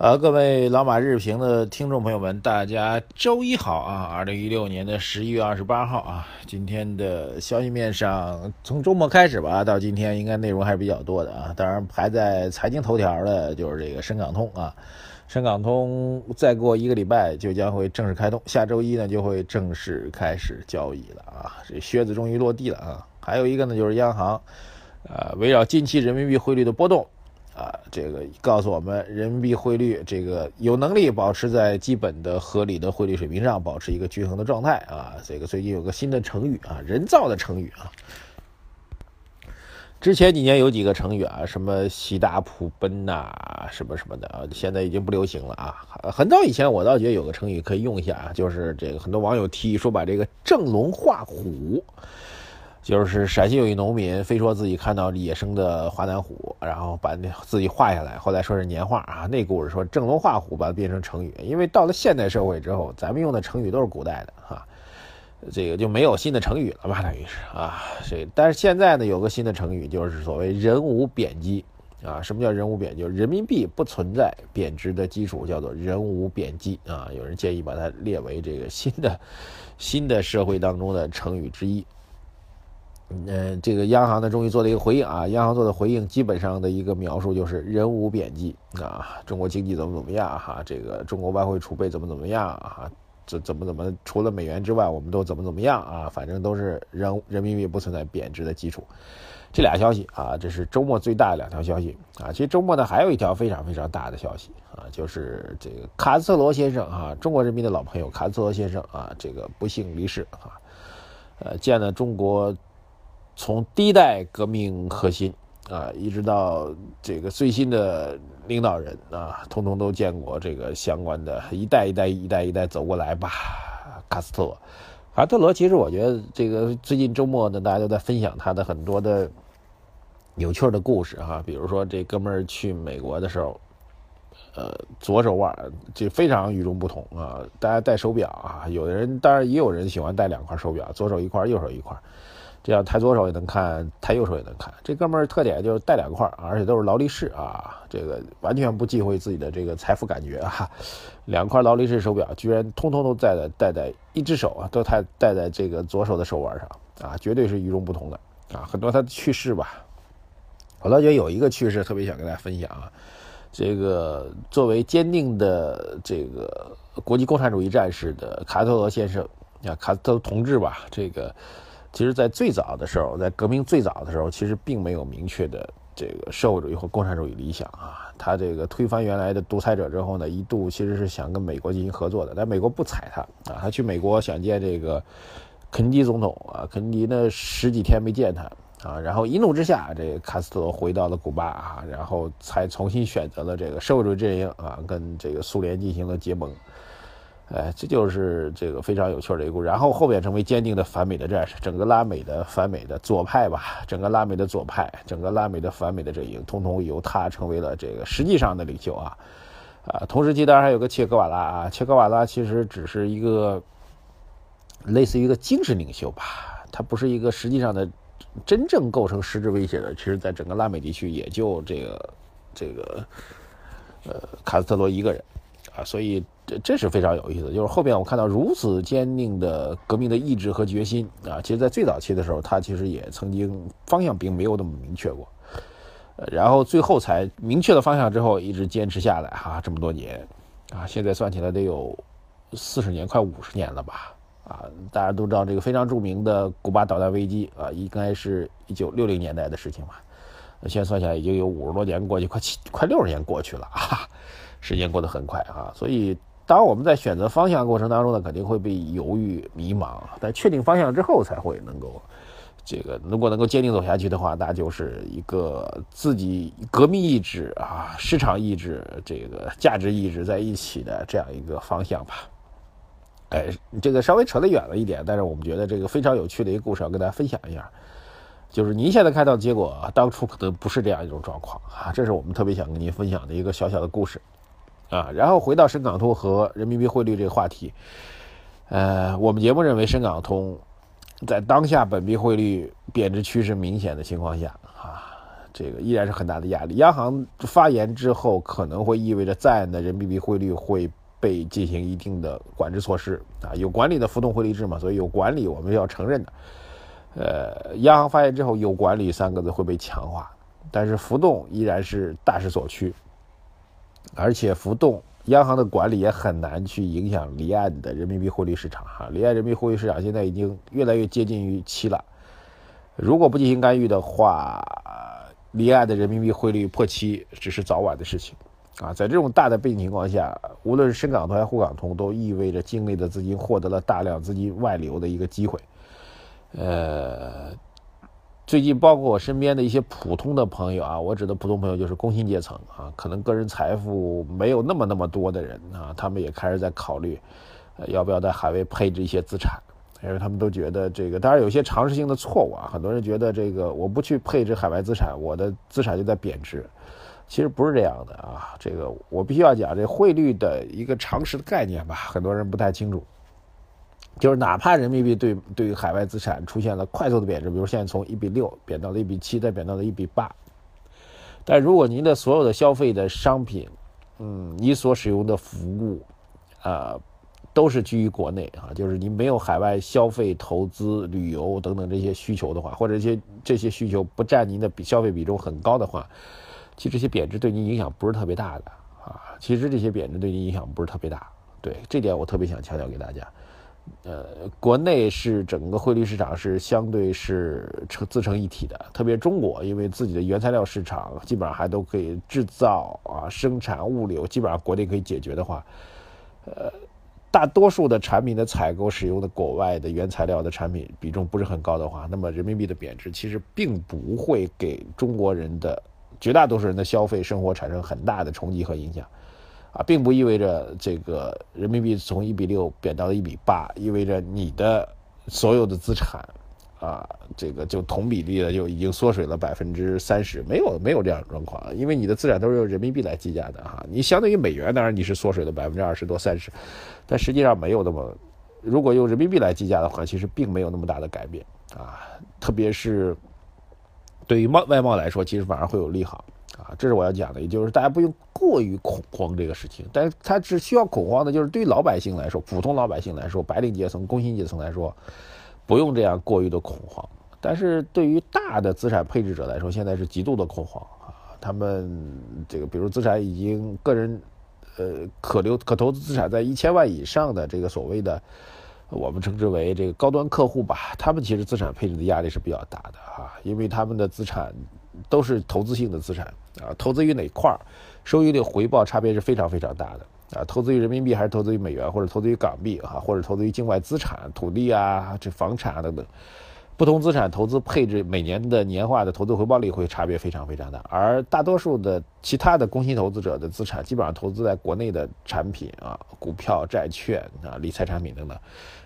呃，各位老马日评的听众朋友们，大家周一好啊！二零一六年的十一月二十八号啊，今天的消息面上，从周末开始吧，到今天应该内容还是比较多的啊。当然排在财经头条的就是这个深港通啊，深港通再过一个礼拜就将会正式开通，下周一呢就会正式开始交易了啊，这靴子终于落地了啊。还有一个呢就是央行，呃，围绕近期人民币汇率的波动。啊，这个告诉我们，人民币汇率这个有能力保持在基本的合理的汇率水平上，保持一个均衡的状态啊。这个最近有个新的成语啊，人造的成语啊。之前几年有几个成语啊，什么喜大普奔呐，什么什么的啊，现在已经不流行了啊。很早以前我倒觉得有个成语可以用一下啊，就是这个很多网友提议说把这个振龙画虎。就是陕西有一农民，非说自己看到野生的华南虎，然后把那自己画下来，后来说是年画啊。那故事说振龙画虎，把它变成成语。因为到了现代社会之后，咱们用的成语都是古代的哈，这个就没有新的成语了嘛，等于是啊。这但是现在呢，有个新的成语，就是所谓人无贬基啊。什么叫人无贬？就是人民币不存在贬值的基础，叫做人无贬基啊。有人建议把它列为这个新的新的社会当中的成语之一。嗯，这个央行呢，终于做了一个回应啊。央行做的回应，基本上的一个描述就是人无贬基啊，中国经济怎么怎么样哈，这个中国外汇储备怎么怎么样啊，怎怎么怎么，除了美元之外，我们都怎么怎么样啊，反正都是人人民币不存在贬值的基础。这俩消息啊，这是周末最大的两条消息啊。其实周末呢，还有一条非常非常大的消息啊，就是这个卡斯特罗先生啊，中国人民的老朋友卡斯特罗先生啊，这个不幸离世啊，呃，见了中国。从第一代革命核心啊，一直到这个最新的领导人啊，通通都见过这个相关的，一代一代一代一代走过来吧。卡斯特罗，卡斯特罗，其实我觉得这个最近周末呢，大家都在分享他的很多的有趣的故事哈，比如说这哥们儿去美国的时候，呃，左手腕这非常与众不同啊。大家戴手表啊，有的人当然也有人喜欢戴两块手表，左手一块，右手一块。这样抬左手也能看，抬右手也能看。这哥们儿特点就是带两块，而且都是劳力士啊，这个完全不忌讳自己的这个财富感觉啊。两块劳力士手表居然通通都戴在戴在一只手啊，都戴戴在这个左手的手腕上啊，绝对是与众不同的啊。很多他的趣事吧，我倒觉得有一个趣事特别想跟大家分享啊。这个作为坚定的这个国际共产主义战士的卡特罗先生啊，卡特同志吧，这个。其实，在最早的时候，在革命最早的时候，其实并没有明确的这个社会主义或共产主义理想啊。他这个推翻原来的独裁者之后呢，一度其实是想跟美国进行合作的，但美国不睬他啊。他去美国想见这个肯尼迪总统啊，肯尼迪呢十几天没见他啊，然后一怒之下，这个卡斯特罗回到了古巴啊，然后才重新选择了这个社会主义阵营啊，跟这个苏联进行了结盟。哎，这就是这个非常有趣的一个故事。然后后面成为坚定的反美的战士，整个拉美的反美的左派吧，整个拉美的左派，整个拉美的反美的阵营，通通由他成为了这个实际上的领袖啊啊！同时期当然还有个切格瓦拉啊，切格瓦拉其实只是一个类似于一个精神领袖吧，他不是一个实际上的真正构成实质威胁的。其实，在整个拉美地区，也就这个这个呃卡斯特罗一个人。所以这这是非常有意思，就是后边我看到如此坚定的革命的意志和决心啊，其实，在最早期的时候，他其实也曾经方向并没有那么明确过，呃，然后最后才明确了方向之后，一直坚持下来哈，这么多年，啊，现在算起来得有四十年，快五十年了吧，啊，大家都知道这个非常著名的古巴导弹危机啊，应该是一九六零年代的事情吧，现在算起来已经有五十多年过去，快七快六十年过去了啊。时间过得很快啊，所以当我们在选择方向过程当中呢，肯定会被犹豫、迷茫。但确定方向之后，才会能够这个，如果能够坚定走下去的话，那就是一个自己革命意志啊、市场意志、这个价值意志在一起的这样一个方向吧。哎，这个稍微扯得远了一点，但是我们觉得这个非常有趣的一个故事要跟大家分享一下。就是您现在看到结果，当初可能不是这样一种状况啊。这是我们特别想跟您分享的一个小小的故事啊。然后回到深港通和人民币汇率这个话题，呃，我们节目认为深港通在当下本币汇率贬值趋势明显的情况下啊，这个依然是很大的压力。央行发言之后，可能会意味着在岸的人民币汇率会被进行一定的管制措施啊。有管理的浮动汇率制嘛，所以有管理我们要承认的。呃，央行发言之后，有管理三个字会被强化，但是浮动依然是大势所趋，而且浮动央行的管理也很难去影响离岸的人民币汇率市场哈。离岸人民币汇率市场现在已经越来越接近于七了，如果不进行干预的话，离岸的人民币汇率破七只是早晚的事情啊。在这种大的背景情况下，无论是深港通还是沪港通，都意味着境内的资金获得了大量资金外流的一个机会。呃，最近包括我身边的一些普通的朋友啊，我指的普通朋友就是工薪阶层啊，可能个人财富没有那么那么多的人啊，他们也开始在考虑，要不要在海外配置一些资产，因为他们都觉得这个，当然有些常识性的错误啊，很多人觉得这个我不去配置海外资产，我的资产就在贬值，其实不是这样的啊，这个我必须要讲这汇率的一个常识的概念吧，很多人不太清楚。就是哪怕人民币对对于海外资产出现了快速的贬值，比如现在从一比六贬到了一比七，再贬到了一比八，但如果您的所有的消费的商品，嗯，你所使用的服务，啊，都是居于国内啊，就是您没有海外消费、投资、旅游等等这些需求的话，或者这些这些需求不占您的比消费比重很高的话，其实这些贬值对您影响不是特别大的啊。其实这些贬值对您影响不是特别大，对这点我特别想强调给大家。呃，国内是整个汇率市场是相对是成自成一体的，特别中国，因为自己的原材料市场基本上还都可以制造啊，生产物流基本上国内可以解决的话，呃，大多数的产品的采购使用的国外的原材料的产品比重不是很高的话，那么人民币的贬值其实并不会给中国人的绝大多数人的消费生活产生很大的冲击和影响。啊，并不意味着这个人民币从一比六贬到了一比八，意味着你的所有的资产，啊，这个就同比例的就已经缩水了百分之三十，没有没有这样的状况，因为你的资产都是用人民币来计价的哈，你相对于美元，当然你是缩水了百分之二十多三十，但实际上没有那么，如果用人民币来计价的话，其实并没有那么大的改变啊，特别是对于贸外贸来说，其实反而会有利好。啊，这是我要讲的，也就是大家不用过于恐慌这个事情，但是它只需要恐慌的，就是对于老百姓来说，普通老百姓来说，白领阶层、工薪阶层来说，不用这样过于的恐慌。但是对于大的资产配置者来说，现在是极度的恐慌啊！他们这个，比如资产已经个人，呃，可留可投资资产在一千万以上的这个所谓的，我们称之为这个高端客户吧，他们其实资产配置的压力是比较大的啊，因为他们的资产。都是投资性的资产啊，投资于哪块儿，收益率回报差别是非常非常大的啊。投资于人民币还是投资于美元，或者投资于港币啊，或者投资于境外资产、土地啊、这房产啊等等，不同资产投资配置每年的年化的投资回报率会差别非常非常大。而大多数的其他的工薪投资者的资产基本上投资在国内的产品啊，股票、债券啊、理财产品等等，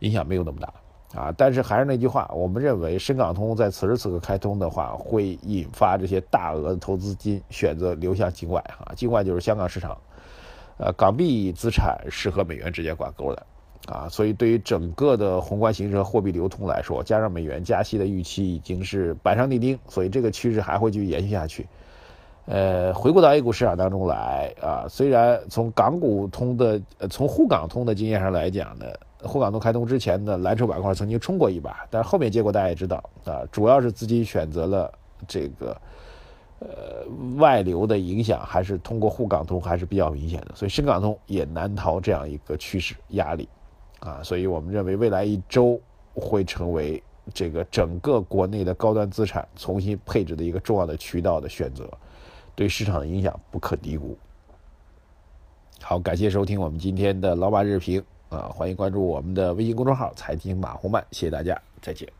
影响没有那么大。啊，但是还是那句话，我们认为深港通在此时此刻开通的话，会引发这些大额的投资金选择流向境外。哈，境外就是香港市场，呃，港币资产是和美元直接挂钩的，啊，所以对于整个的宏观形势和货币流通来说，加上美元加息的预期已经是板上钉钉，所以这个趋势还会继续延续下去。呃，回顾到 A 股市场当中来啊，虽然从港股通的，从沪港通的经验上来讲呢。沪港通开通之前的蓝筹板块曾经冲过一把，但是后面结果大家也知道啊，主要是资金选择了这个呃外流的影响，还是通过沪港通还是比较明显的，所以深港通也难逃这样一个趋势压力啊，所以我们认为未来一周会成为这个整个国内的高端资产重新配置的一个重要的渠道的选择，对市场的影响不可低估。好，感谢收听我们今天的老马日评。啊，欢迎关注我们的微信公众号“财经马红漫”，谢谢大家，再见。